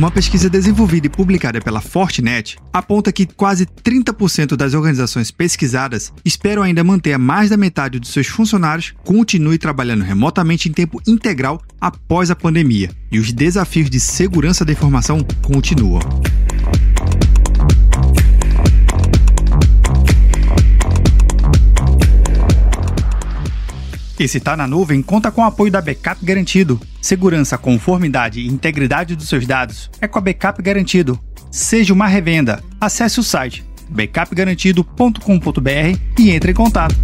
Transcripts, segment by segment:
Uma pesquisa desenvolvida e publicada pela Fortinet aponta que quase 30% das organizações pesquisadas esperam ainda manter mais da metade dos seus funcionários continue trabalhando remotamente em tempo integral após a pandemia, e os desafios de segurança da informação continuam. Esse Tá na Nuvem conta com o apoio da Backup Garantido. Segurança, conformidade e integridade dos seus dados é com a Backup Garantido. Seja uma revenda. Acesse o site backupgarantido.com.br e entre em contato.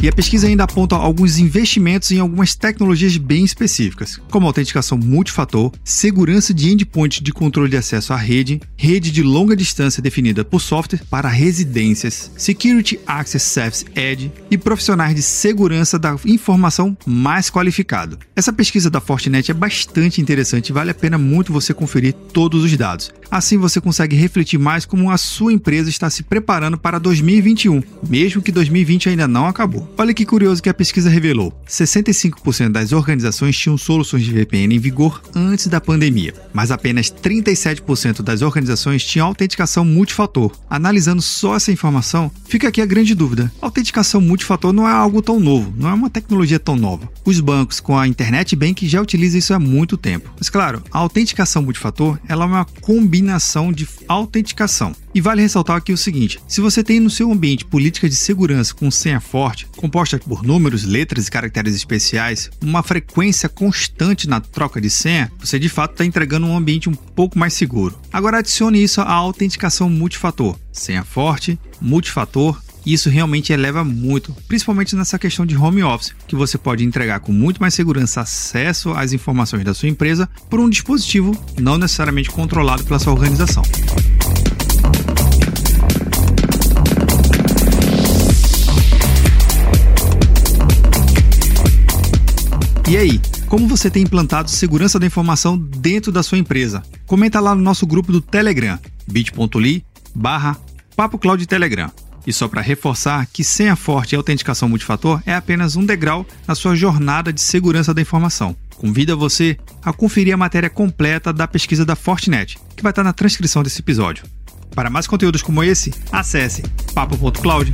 E a pesquisa ainda aponta alguns investimentos em algumas tecnologias bem específicas, como autenticação multifator, segurança de endpoint de controle de acesso à rede, rede de longa distância definida por software para residências, Security Access Service Edge e profissionais de segurança da informação mais qualificado. Essa pesquisa da Fortinet é bastante interessante e vale a pena muito você conferir todos os dados. Assim você consegue refletir mais como a sua empresa está se preparando para 2021, mesmo que 2020 ainda não acabou. Olha que curioso que a pesquisa revelou: 65% das organizações tinham soluções de VPN em vigor antes da pandemia, mas apenas 37% das organizações tinham autenticação multifator. Analisando só essa informação, fica aqui a grande dúvida: a autenticação multifator não é algo tão novo, não é uma tecnologia tão nova. Os bancos com a Internet Bank já utilizam isso há muito tempo. Mas claro, a autenticação multifator ela é uma combinação de autenticação. E vale ressaltar aqui o seguinte: se você tem no seu ambiente política de segurança com senha forte, composta por números, letras e caracteres especiais, uma frequência constante na troca de senha, você de fato está entregando um ambiente um pouco mais seguro. Agora adicione isso à autenticação multifator: senha forte, multifator isso realmente eleva muito, principalmente nessa questão de home office, que você pode entregar com muito mais segurança acesso às informações da sua empresa por um dispositivo não necessariamente controlado pela sua organização. E aí, como você tem implantado segurança da informação dentro da sua empresa? Comenta lá no nosso grupo do Telegram, bit.ly barra Papo Cloud Telegram. E só para reforçar que senha forte e autenticação multifator é apenas um degrau na sua jornada de segurança da informação. Convido você a conferir a matéria completa da pesquisa da Fortinet, que vai estar na transcrição desse episódio. Para mais conteúdos como esse, acesse papo.cloud.